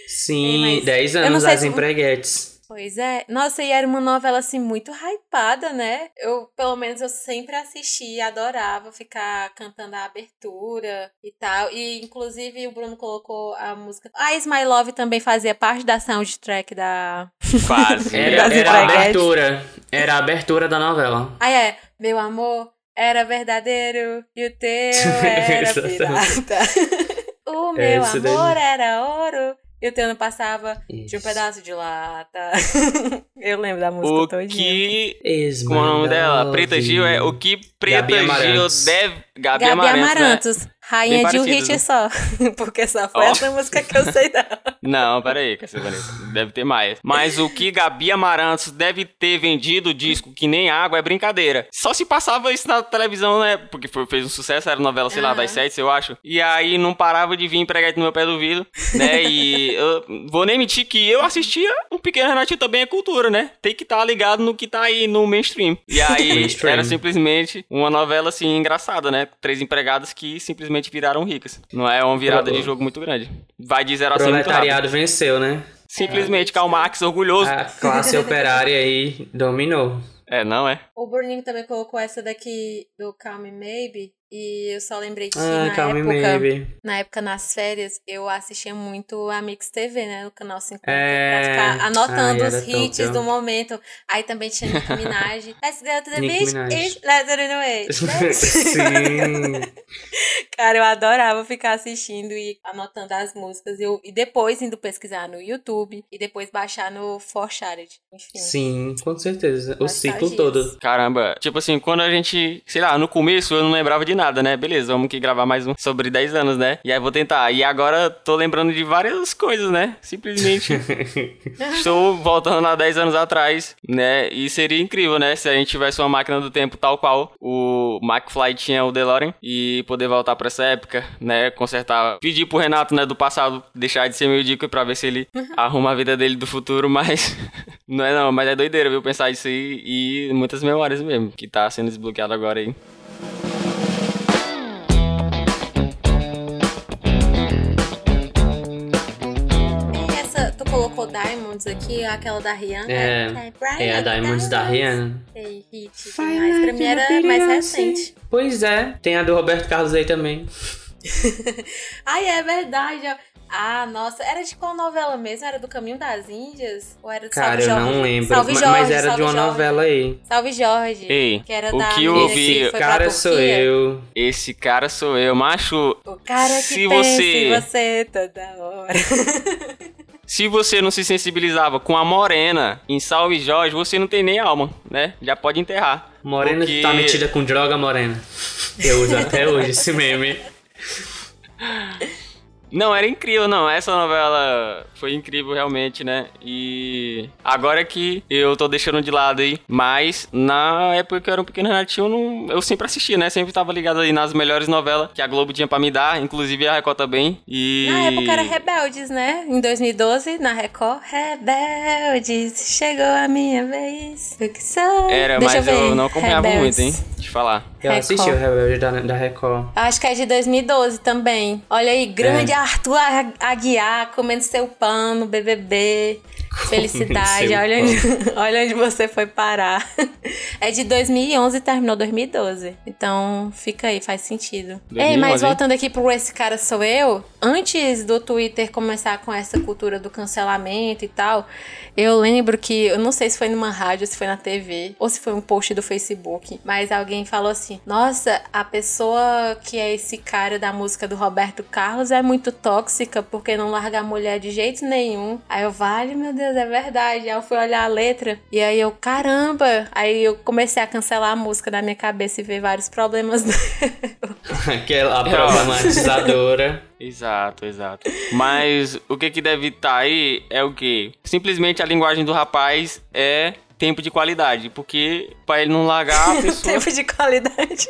Sim, Ei, mas 10 eu não anos das se- empreguetes. Pois é. Nossa, e era uma novela assim muito hypada, né? Eu, pelo menos, eu sempre assisti, adorava ficar cantando a abertura e tal. E inclusive o Bruno colocou a música. A Is My Love também fazia parte da soundtrack da. Quase. Era, era a abertura. Era a abertura da novela. Ah, é. Meu amor era verdadeiro e o teu era pirata. o meu Esse daí. amor era ouro e o teu não passava de um Isso. pedaço de lata. eu lembro da música O todinha. que Como é o nome dela? Preta Gil é o que Preta Gabi Gil Amarantos. deve. Gabi, Gabi Amarantos. né? Rainha de um hit né? só. Porque só foi Ó. essa música que eu sei dela. Não, peraí. Deve ter mais. Mas o que Gabi Amarantos deve ter vendido disco que nem água é brincadeira. Só se passava isso na televisão, né? Porque foi- fez um sucesso, era novela, sei lá, Aham. das sete, eu acho. E aí não parava de vir empregar no meu pé do vidro, né? E eu vou nem mentir que eu assistia Pequeno Renatinho também é cultura, né? Tem que estar ligado no que tá aí no mainstream. E aí Mainstream. era simplesmente uma novela assim engraçada, né? Três empregadas que simplesmente viraram ricas. Não é uma virada Pro- de jogo muito grande. Vai de zero a. Proletariado venceu, né? Simplesmente Karl Marx orgulhoso. A classe operária aí dominou. É, não é? O Bruninho também colocou essa daqui do Calm Maybe. E eu só lembrei que Ah, na época, Maybe. na época, nas férias, eu assistia muito a Mix TV, né? No canal 50. É. Pra ficar anotando Ai, os hits do momento. Aí também tinha Nicki Minaj. Let's go to the Nicki beach. Minaj. Let's go to the way. Sim. Cara, eu adorava ficar assistindo e anotando as músicas. Eu, e depois indo pesquisar no YouTube. E depois baixar no Forshared. Enfim. Sim, com certeza. O ciclo todo. Caramba, tipo assim, quando a gente, sei lá, no começo eu não lembrava de nada, né? Beleza, vamos que gravar mais um sobre 10 anos, né? E aí vou tentar. E agora tô lembrando de várias coisas, né? Simplesmente estou voltando a 10 anos atrás, né? E seria incrível, né? Se a gente tivesse uma máquina do tempo tal qual o McFly tinha o DeLorean e poder voltar pra essa época, né? Consertar, pedir pro Renato, né, do passado, deixar de ser meio dico pra ver se ele arruma a vida dele do futuro, mas não é não, mas é doideira, viu, pensar isso aí e muitas memórias mesmo, que tá sendo desbloqueado agora aí. Colocou Diamonds aqui, aquela da Rihanna? É, Bright é a Diamonds da Rihanna. Ei, hit demais. Pra mim era mais recente. Pois é, tem a do Roberto Carlos aí também. Ai, é verdade. ó. Ah, nossa, era de qual novela mesmo? Era do Caminho das Índias? Ou era do Cara, Salve eu Jorge? não lembro. Salve Jorge, mas era de Salve uma Jorge. novela aí. Salve Jorge. Ei, que era o da que eu pra Cara, sou eu. Esse cara sou eu, macho. O cara que Se pensa você- em você toda hora. Se você não se sensibilizava com a morena em Salve Jorge, você não tem nem alma, né? Já pode enterrar. Morena Porque- que tá metida com droga, Morena. Eu uso até hoje esse meme. Não, era incrível, não. Essa novela foi incrível realmente, né? E agora que eu tô deixando de lado aí, mas na época que eu era um pequeno Renatinho, eu, não- eu sempre assistia, né? Sempre tava ligado aí nas melhores novelas que a Globo tinha pra me dar, inclusive a Record também. E Na época era Rebeldes, né? Em 2012, na Record. Rebeldes, chegou a minha vez. O que sou? Era, Deixa mas eu, eu, não acompanhava Rebeldes. muito, hein? Deixa eu falar. Eu Record. assisti o Rebelde da, da Record. Acho que é de 2012 também. Olha aí, grande É. Arthur Aguiar comendo seu pão no BBB. Felicidade. Olha onde, olha onde você foi parar. É de 2011 e terminou 2012. Então, fica aí, faz sentido. Ei, 2011, mas hein? voltando aqui pro Esse Cara Sou Eu, antes do Twitter começar com essa cultura do cancelamento e tal, eu lembro que, eu não sei se foi numa rádio, se foi na TV, ou se foi um post do Facebook, mas alguém falou assim: Nossa, a pessoa que é esse cara da música do Roberto Carlos é muito tóxica porque não larga a mulher de jeito nenhum. Aí eu, vale, meu Deus, é verdade. Aí eu fui olhar a letra e aí eu, caramba! Aí eu comecei a cancelar a música da minha cabeça e ver vários problemas dela. Aquela a problematizadora. Exato, exato. Mas o que que deve estar aí é o quê? Simplesmente a linguagem do rapaz é tempo de qualidade, porque pra ele não largar a pessoa... Tempo de qualidade.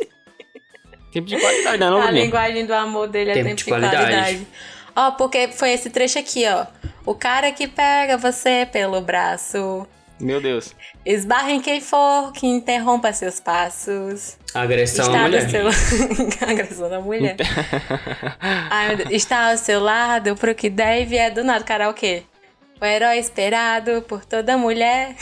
tempo de qualidade, né, não, A Bruninho? linguagem do amor dele é Tempo tempo, de de qualidade. Ó, porque foi esse trecho aqui, ó. O cara que pega você pelo braço. Meu Deus. Esbarra em quem for que interrompa seus passos. Agressão à Está mulher. do seu agressão da mulher. Ai, meu Deus. Está ao seu lado pro que der e vier do nada. Karaokê. O herói esperado por toda mulher.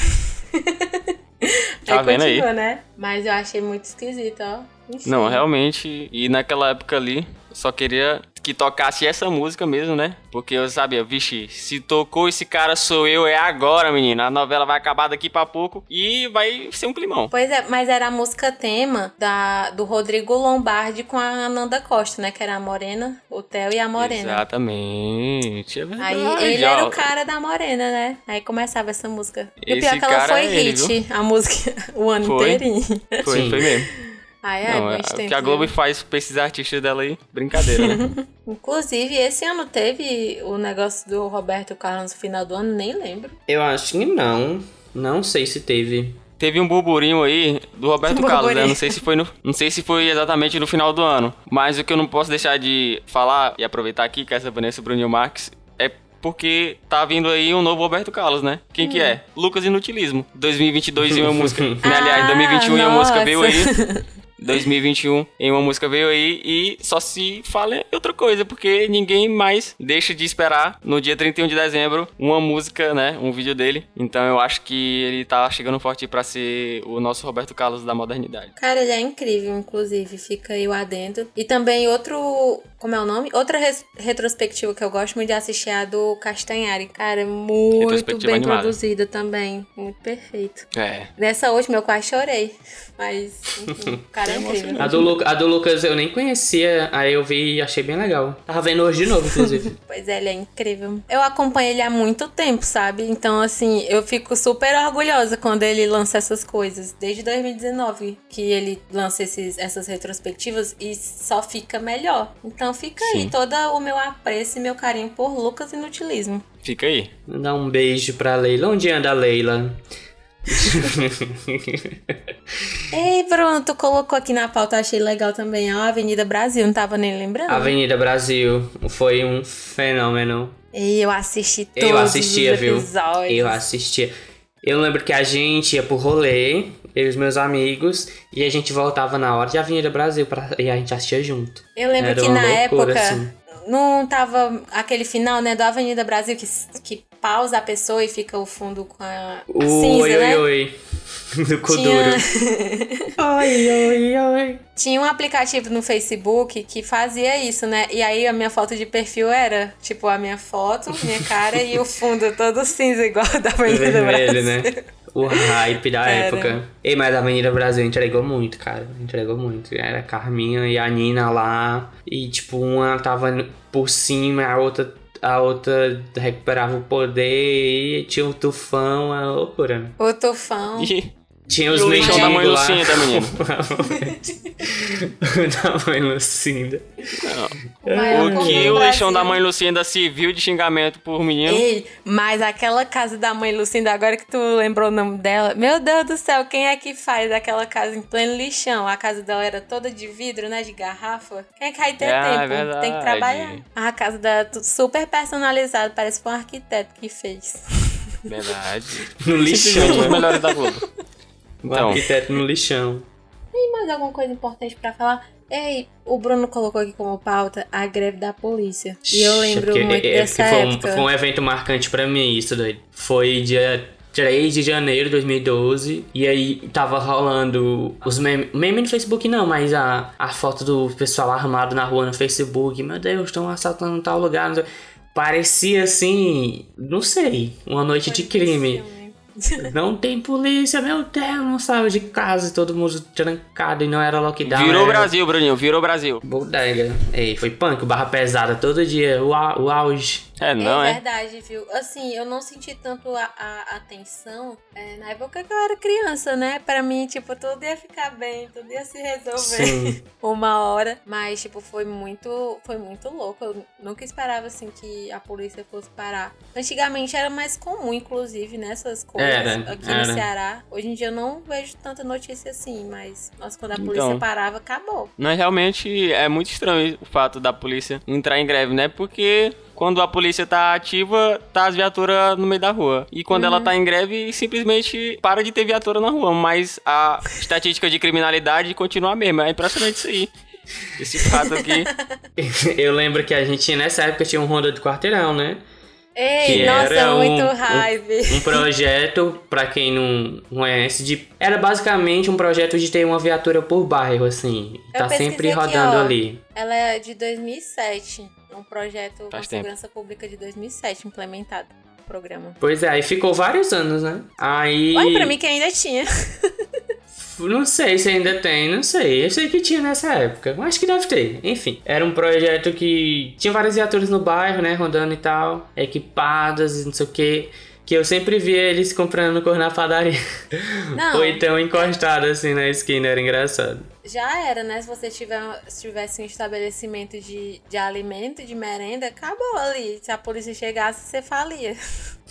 Tá vendo aí? continua, né? Mas eu achei muito esquisito, ó. Enfim. Não, realmente. E naquela época ali, eu só queria que tocasse essa música mesmo, né? Porque eu sabia, vixe, se tocou esse cara sou eu, é agora, menina. A novela vai acabar daqui pra pouco e vai ser um climão. Pois é, mas era a música tema da, do Rodrigo Lombardi com a Ananda Costa, né? Que era a Morena, o Theo e a Morena. Exatamente. É verdade, Aí ele era o cara da Morena, né? Aí começava essa música. E o pior é que ela cara foi é ele, hit, a música, o ano Foi. inteirinho. Foi, Sim. foi mesmo. Ai, ai, Não, é, o que a Globo viu? faz pra esses artistas dela aí, brincadeira, né? Inclusive, esse ano teve o negócio do Roberto Carlos no final do ano, nem lembro. Eu acho que não. Não sei se teve. Teve um burburinho aí do Roberto Um Carlos, né? Não sei se foi no, não sei se foi exatamente no final do ano, mas o que eu não posso deixar de falar e aproveitar aqui que essa Vanessa Bruninho Marques é porque tá vindo aí um novo Roberto Carlos, né? Quem que Hum. é? Lucas Inutilismo. 2022 e uma música. né? Aliás, 2021 e a música veio aí. 2021 em uma música veio aí e só se fala outra coisa, porque ninguém mais deixa de esperar no dia 31 de dezembro uma música, né? Um vídeo dele. Então eu acho que ele tá chegando forte para ser o nosso Roberto Carlos da modernidade. Cara, ele é incrível, inclusive. Fica aí o adendo. E também outro. Como é o nome? Outra res- retrospectiva que eu gosto muito de assistir é a do Castanhari. Cara, muito Retrospectiva bem animada. produzida também. Muito perfeito. É. Nessa última eu quase chorei. Mas, enfim, o cara é incrível. A do, Lu- a do Lucas eu nem conhecia, aí eu vi e achei bem legal. Tava vendo hoje de novo, inclusive. Pois é, ele é incrível. Eu acompanho ele há muito tempo, sabe? Então, assim, eu fico super orgulhosa quando ele lança essas coisas. Desde 2019 que ele lança esses, essas retrospectivas e só fica melhor. Então fica aí Sim. todo o meu apreço e meu carinho por Lucas Inutilismo. Fica aí. Mandar um beijo pra Leila. Onde anda a Leila? Ei, Bruno, tu colocou aqui na pauta, achei legal também. A Avenida Brasil, não tava nem lembrando. Avenida Brasil foi um fenômeno. Ei, eu assisti todos Eu assistia, os viu? episódios. Eu assistia. Eu lembro que a gente ia pro rolê, eu e os meus amigos, e a gente voltava na hora de Avenida Brasil pra... e a gente assistia junto. Eu lembro Era que na loucura, época assim. não tava aquele final, né, da Avenida Brasil que, que pausa a pessoa e fica o fundo com a O cinza, oi, né? oi, oi. Do cu Tinha. Oi, oi, oi. tinha um aplicativo no Facebook que fazia isso, né? E aí a minha foto de perfil era, tipo, a minha foto, minha cara e o fundo todo cinza, igual da Avenida Vermelho, Brasil. né? O hype da Cara. época. Ei, mas a Avenida Brasil entregou muito, cara. Entregou muito. Era a Carminha e a Nina lá. E, tipo, uma tava por cima, a outra, a outra recuperava o poder. E tinha o tufão, a loucura? O tufão. E, Tinha os e o lixão da mãe mendigos lá. Lucinda, menino. da mãe Lucinda. O maior O povo que o lixão da mãe Lucinda se viu de xingamento por menino. Ei, mas aquela casa da mãe Lucinda, agora que tu lembrou o nome dela, meu Deus do céu, quem é que faz aquela casa em pleno lixão? A casa dela era toda de vidro, né? De garrafa. Quem é que vai ter Ah, é tempo? Tem que trabalhar. A casa dela é tudo super personalizada, parece que foi um arquiteto que fez. Verdade. No Simplesmente lixão. os melhores da Globo. O Então. arquiteto no lixão. Tem mais alguma coisa importante pra falar? Ei, o Bruno colocou aqui como pauta a greve da polícia. E eu lembro Porque- muito é- é dessa foi um- época. foi um evento marcante pra mim, isso doido. Foi dia 3 de janeiro de 2012. E aí tava rolando os memes. Meme no Facebook não, mas a, a foto do pessoal armado na rua no Facebook. Meu Deus, estão assaltando tal lugar. Parecia assim. Não sei. Uma noite de crime. Não tem polícia, meu Deus, não saiu de casa, todo mundo trancado e não era lockdown. Virou era Brasil, Bruninho, virou Brasil. Bodega. Ei, foi punk, barra pesada todo dia, o, o auge. É, não é é? verdade, viu? Assim, eu não senti tanto a, a atenção é, na época que eu era criança, né? Pra mim, tipo, tudo ia ficar bem, tudo ia se resolver Sim. uma hora. Mas, tipo, foi muito, foi muito louco. Eu nunca esperava, assim, que a polícia fosse parar. Antigamente era mais comum, inclusive, nessas coisas Era, aqui era. no Ceará. Hoje em dia eu não vejo tanta notícia assim, mas, nossa, quando a Então. polícia parava, acabou. Mas realmente é muito estranho o fato da polícia entrar em greve, né? Porque quando a polícia tá ativa, tá as viaturas no meio da rua. E quando ela tá em greve, simplesmente para de ter viatura na rua. Mas a estatística de criminalidade continua a mesma. É impressionante isso aí. Esse fato aqui. Eu lembro que a gente, nessa época, tinha um Ronda do Quarteirão, né? Ei, Que nossa, era muito um- raiva. Um projeto, pra quem não conhece, de... era basicamente um projeto de ter uma viatura por bairro, assim. Eu tá sempre aqui, rodando ó. ali. Ela é de 2007. Um projeto com Faz tempo. segurança pública de 2007 implementado. o Programa. Pois é, aí ficou vários anos, né? Aí. Olha pra mim que ainda tinha. Não sei se ainda tem, não sei. Eu sei que tinha nessa época. Acho que deve ter. Enfim, era um projeto que tinha várias viaturas no bairro, né? Rodando e tal. Equipadas e não sei o que. Que eu sempre via eles comprando cor na padaria. Não. Ou então encostado assim na esquina, era engraçado. Já era, né? Se você tiver, se tivesse um estabelecimento de, de alimento, de merenda, acabou ali. Se a polícia chegasse, você falia.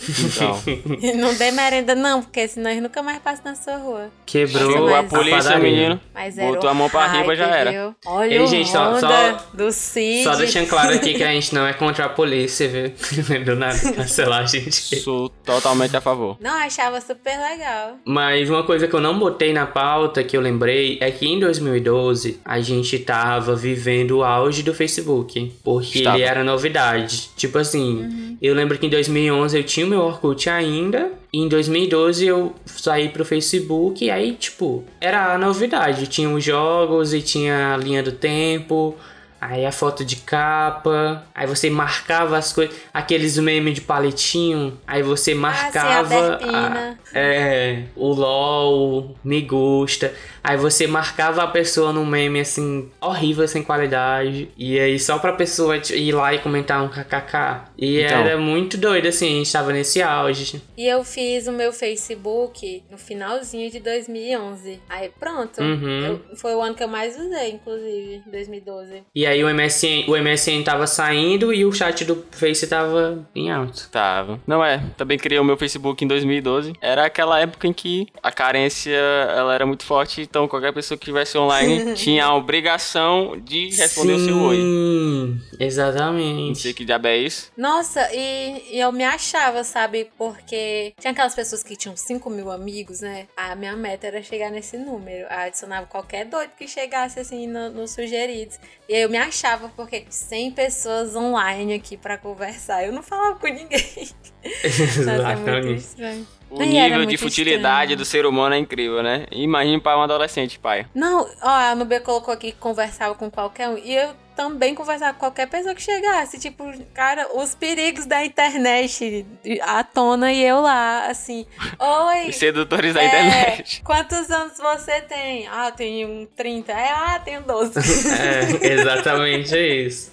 Então, E não dê merenda, não, porque senão eles nunca mais passam na sua rua. Quebrou a polícia, menino. Mas era Botou a mão pra riba, já era. Viu? Olha Ei, o gente, só- só- do Cid. Só deixando claro aqui que a gente não é contra a polícia, viu? Do nada, cancelar a gente. Sou totalmente a favor. Não, achava super legal. Mas uma coisa que eu não botei na pauta, que eu lembrei, é que em 2012, a gente tava vivendo o auge do Facebook. Porque Estava. ele era novidade. Tipo assim, eu lembro que em 2011 eu tinha o meu Orkut ainda. E em 2012 eu saí pro Facebook. E aí, tipo, era a novidade. Tinha os jogos e tinha a linha do tempo. Aí a foto de capa, aí você marcava as coisas, aqueles memes de palitinho, aí você marcava derpina. É, o LOL, me gusta, aí você marcava a pessoa num meme assim, horrível, sem qualidade, e aí só pra pessoa ir lá e comentar um kkk. E Então. era muito doido assim, a gente tava nesse auge. E eu fiz o meu Facebook no finalzinho de 2011. Aí pronto. Uhum. Eu- foi o ano que eu mais usei, inclusive, 2012. E aí o MSN, o MSN tava saindo e o chat do Face tava em alto. Tava. Não é, também criei o meu Facebook em 2012. Era aquela época em que a carência ela era muito forte, então qualquer pessoa que estivesse online tinha a obrigação de responder o seu oi. Sim, Não exatamente. sei que diabo é isso. Nossa, e, e eu me achava, sabe? Porque tinha aquelas pessoas que tinham 5 mil amigos, né? A minha meta era chegar nesse número. Eu adicionava qualquer doido que chegasse assim no- nos sugeridos. E aí eu me achava, porque 100 pessoas online aqui pra conversar. Eu não falava com ninguém. Nossa, é muito Exatamente. estranho. O E nível de futilidade estranho. do ser humano é incrível, né? Imagine para um adolescente, pai. Não, ó, a Nubia colocou aqui que conversava com qualquer um. E eu também conversava com qualquer pessoa que chegasse. Tipo, cara, os perigos da internet à tona e eu lá, assim. Oi. Os sedutores da é, internet. Quantos anos você tem? Ah, tenho 30. É, ah, tenho 12. É, exatamente isso.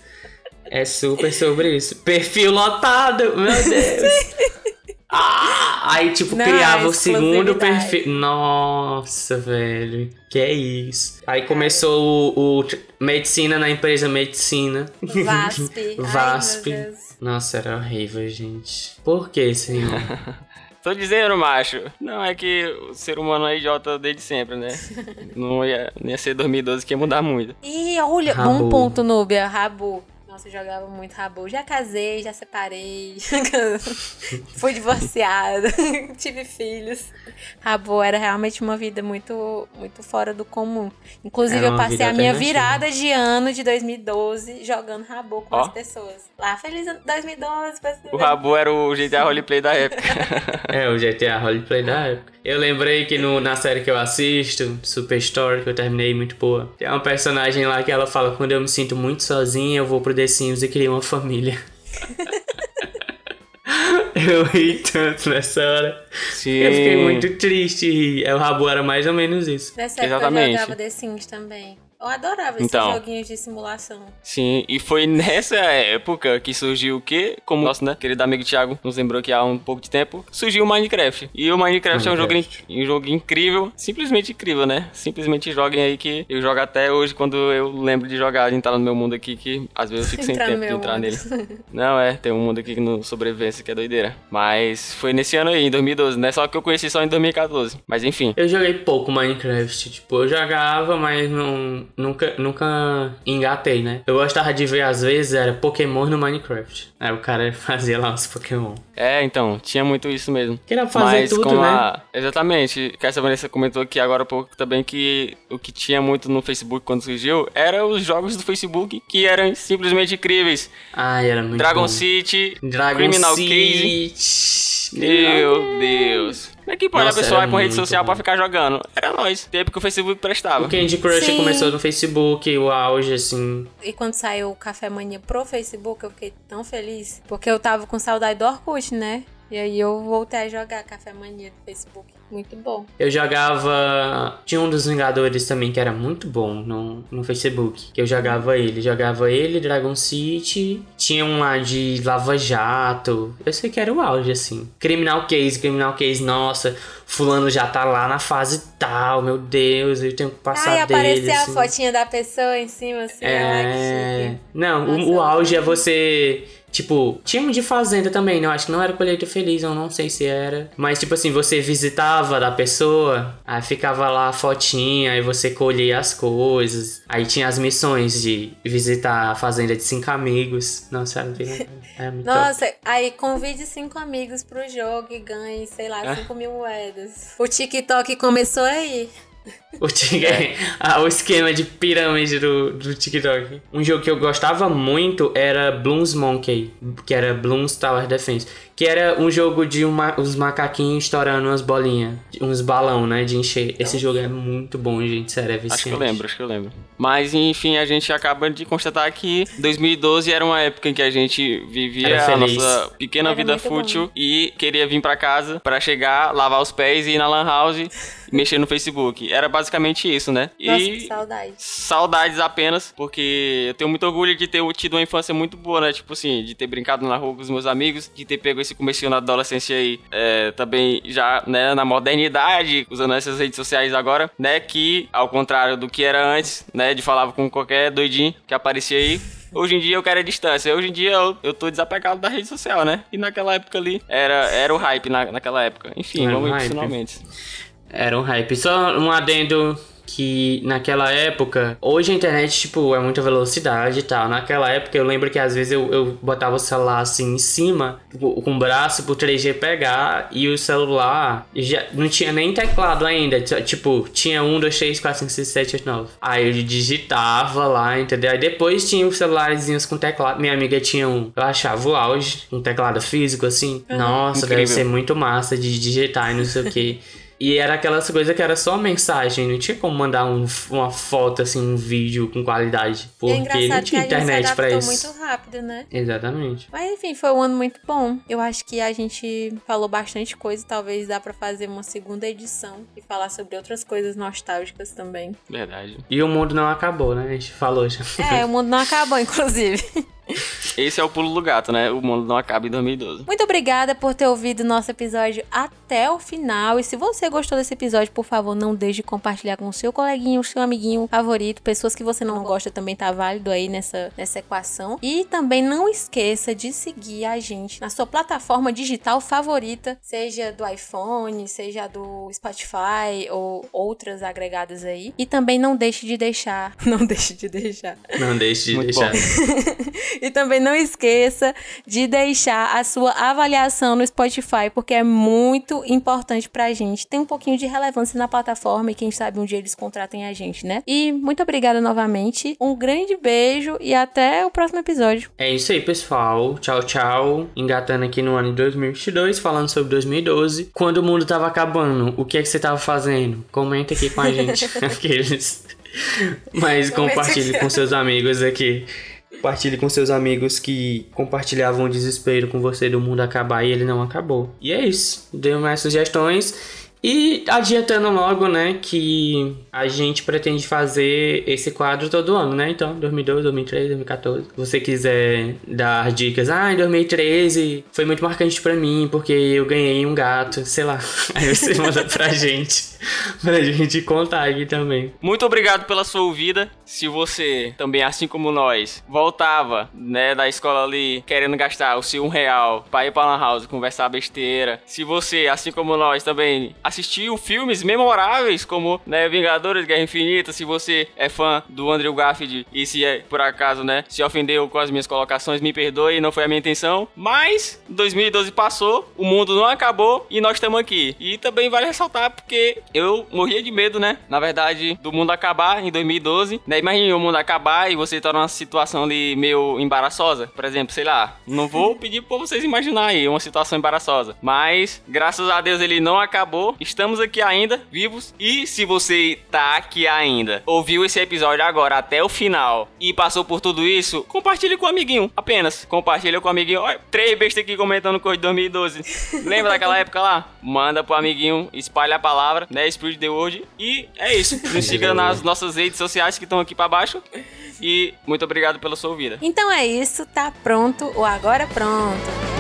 É super sobre isso. Perfil lotado, meu Deus. Ah, aí, tipo, Não, criava o segundo perfil. Nossa, velho. Que é isso. Aí começou o, o medicina na empresa medicina. VASP. VASP. Ai. Nossa, era horrível, gente. Por que, senhor? Tô dizendo, macho. Não, é que o ser humano é idiota desde sempre, né? Não ia, não ia ser 2012 que ia mudar muito. E olha, Rabu. bom ponto, Núbia, Rabu. Nossa, eu jogava muito Rabu. Já casei, já separei. Fui divorciada. tive filhos. Rabu era realmente uma vida muito, muito fora do comum. Inclusive, eu passei a minha virada de ano de 2012 jogando Rabu com Ó. as pessoas. Lá, feliz ano 2012, pessoas. O Rabu era o GTA Roleplay da época. É, o GTA Roleplay da época. Eu lembrei que no, na série que eu assisto, Super Story, que eu terminei muito boa, tem uma personagem lá que ela fala: quando eu me sinto muito sozinha, eu vou pro Sims e crio uma família. eu ri tanto nessa hora. Sim. Eu fiquei muito triste. E o Rabu era mais ou menos isso. Nessa época Exatamente. eu jogava The Sims também. Eu adorava esses Então. joguinhos de simulação. Sim, e foi nessa época que surgiu o quê? Como nosso, né, querido amigo Thiago nos lembrou que há um pouco de tempo, surgiu o Minecraft. E o Minecraft, é um jogo, Minecraft. um jogo incrível, simplesmente incrível, né? Simplesmente joguem aí que eu jogo até hoje quando eu lembro de jogar, de entrar no meu mundo aqui, que às vezes eu fico sem Entrar no tempo de entrar mundo. nele. Não, é, tem um mundo aqui no sobrevivência que é doideira. Mas foi nesse ano aí, em 2012, né? Só que eu conheci só em 2014. Mas enfim. Eu joguei pouco Minecraft, tipo, eu jogava, mas não, nunca, nunca engatei, né? Eu gostava de ver, às vezes, era Pokémon no Minecraft. Aí o cara fazia lá os Pokémon. É, então, tinha muito isso mesmo. Que era fazer Mas tudo, né? a... Exatamente. Que essa Vanessa comentou aqui agora há pouco também que o que tinha muito no Facebook quando surgiu era os jogos do Facebook que eram simplesmente incríveis. Ai, era muito Dragon bom. City, Dragon Criminal City. Meu Deus. Como é que pode a pessoa ir pra rede social bom. pra ficar jogando? Era nós. Tempo que o Facebook prestava. O Candy Crush Sim. começou no Facebook, o auge, assim. E quando saiu o Café Mania pro Facebook, eu fiquei tão feliz. Porque eu tava com saudade do Orkut, né? E aí eu voltei a jogar Café Mania do Facebook. Muito bom. Eu jogava. Tinha um dos Vingadores também que era muito bom no, no Facebook. Que eu jogava ele. Jogava ele, Dragon City. Tinha um lá de Lava Jato. Eu sei que era o auge, assim. Criminal Case, Criminal Case, nossa. Fulano já tá lá na fase tal, meu Deus, eu tenho que passar Ai, dele. aparecia assim. a fotinha da pessoa em cima, assim. É. Não, o- o, auge é você. Tipo, tinha um de fazenda também, né? Eu acho que não era colheita feliz, eu não sei se era. Mas, tipo assim, você visitava da pessoa, aí ficava lá a fotinha, aí você colhia as coisas. Aí tinha as missões de visitar a fazenda de cinco amigos. Nossa, bem legal. É muito top. Nossa, aí convide cinco amigos pro jogo e ganhe, sei lá, É? 5 mil moedas. O TikTok começou aí. O, ah, o esquema de pirâmide do, do TikTok. Um jogo que eu gostava muito era Bloons Monkey, que era Bloons Tower Defense. Que era um jogo de uma, os macaquinhos estourando umas bolinhas, uns balão, né, de encher. Esse jogo é muito bom, gente, sério, é viciante. Acho que eu lembro, acho que eu lembro. Mas, enfim, a gente acaba de constatar que 2012 era uma época em que a gente vivia a nossa pequena era vida fútil bom. e queria vir para casa para chegar, lavar os pés e ir na lan house e mexer no Facebook. Era basicamente isso, né? Nossa, e saudades. Saudades apenas, porque eu tenho muito orgulho de ter tido uma infância muito boa, né? Tipo assim, de ter brincado na rua com os meus amigos, de ter pego esse começo na adolescência aí, é, também já, né, na modernidade, usando essas redes sociais agora, né? Que, ao contrário do que era antes, né? De falava com qualquer doidinho que aparecia aí. Hoje em dia eu quero a distância. Hoje em dia eu, eu tô desapegado da rede social, né? E naquela época ali era, era o hype na, naquela época. Enfim, vamos ir finalmente. Era um hype. Só um adendo que naquela época, hoje a internet, tipo, é muita velocidade e tal. Naquela época eu lembro que às vezes eu, eu botava o celular assim em cima, com o braço pro 3G pegar, e o celular já não tinha nem teclado ainda. Tipo, tinha 1, 2, 3, 4, 5, 6, 7, 8, 9. Aí eu digitava lá, entendeu? Aí depois tinha os celularzinhos com teclado. Minha amiga tinha um, eu achava o auge, um teclado físico assim. Uhum. Nossa, Incrível. deve ser muito massa de digitar e não sei o que. E era aquelas coisas que era só mensagem, não tinha como mandar um, uma foto, assim, um vídeo com qualidade. Porque é não tinha internet para isso. muito rápido, né? Exatamente. Mas enfim, foi um ano muito bom. Eu acho que a gente falou bastante coisa, talvez dá para fazer uma segunda edição e falar sobre outras coisas nostálgicas também. Verdade. E o mundo não acabou, né? A gente falou já. É, o mundo não acabou, inclusive. Esse é o pulo do gato, né? O mundo não acaba em 2012. Muito obrigada por ter ouvido o nosso episódio até o final. E se você gostou desse episódio, por favor, não deixe de compartilhar com o seu coleguinho, o seu amiguinho favorito, pessoas que você não gosta também tá válido aí nessa, nessa equação. E também não esqueça de seguir a gente na sua plataforma digital favorita, seja do iPhone, seja do Spotify ou outras agregadas aí. E também não deixe de deixar. Não deixe de deixar. Não deixe de Muito deixar. E também não esqueça de deixar a sua avaliação no Spotify, porque é muito importante pra gente. Tem um pouquinho de relevância na plataforma e quem sabe um dia eles contratem a gente, né? E muito obrigada novamente. Um grande beijo e até o próximo episódio. É isso aí, pessoal. Tchau, tchau. Engatando aqui no ano de 2022, falando sobre 2012. Quando o mundo tava acabando, o que é que você tava fazendo? Comenta aqui com a gente. Aqueles. Mas compartilhe com seus amigos aqui. Compartilhe com seus amigos que compartilhavam o desespero com você do mundo acabar e ele não acabou. E é isso. Dê mais sugestões. E adiantando logo, né, que a gente pretende fazer esse quadro todo ano, né? Então, 2012, 2013, 2014. Se você quiser dar dicas, ah, em 2013 foi muito marcante para mim porque eu ganhei um gato, sei lá. Aí você manda pra gente, pra gente contar aqui também. Muito obrigado pela sua ouvida. Se você também, assim como nós, voltava, né, da escola ali querendo gastar o seu um real pra ir pra Lan House conversar besteira. Se você, assim como nós, também assistiu filmes memoráveis como, né, Vingadores, Guerra Infinita, se você é fã do Andrew Garfield e se é, por acaso, né, se ofendeu com as minhas colocações, me perdoe, não foi a minha intenção. Mas 2012 passou, o mundo não acabou e nós estamos aqui. E também vale ressaltar porque eu morria de medo, né, na verdade, do mundo acabar em 2012, né? Imagina o mundo acabar e você tá numa situação ali meio embaraçosa, por exemplo, sei lá, não vou pedir para vocês imaginar aí uma situação embaraçosa, mas graças a Deus ele não acabou Estamos aqui ainda, vivos. E se você tá aqui ainda, ouviu esse episódio agora até o final e passou por tudo isso, compartilhe com o amiguinho. Apenas. Compartilha com o amiguinho. Olha, três bestas aqui comentando coisa de 2012. Lembra daquela época lá? Manda pro amiguinho, espalha a palavra, né? Spirit the World. E é isso. Nos siga nas nossas redes sociais que estão aqui para baixo. E muito obrigado pela sua ouvida. Então é isso, tá pronto, o agora pronto.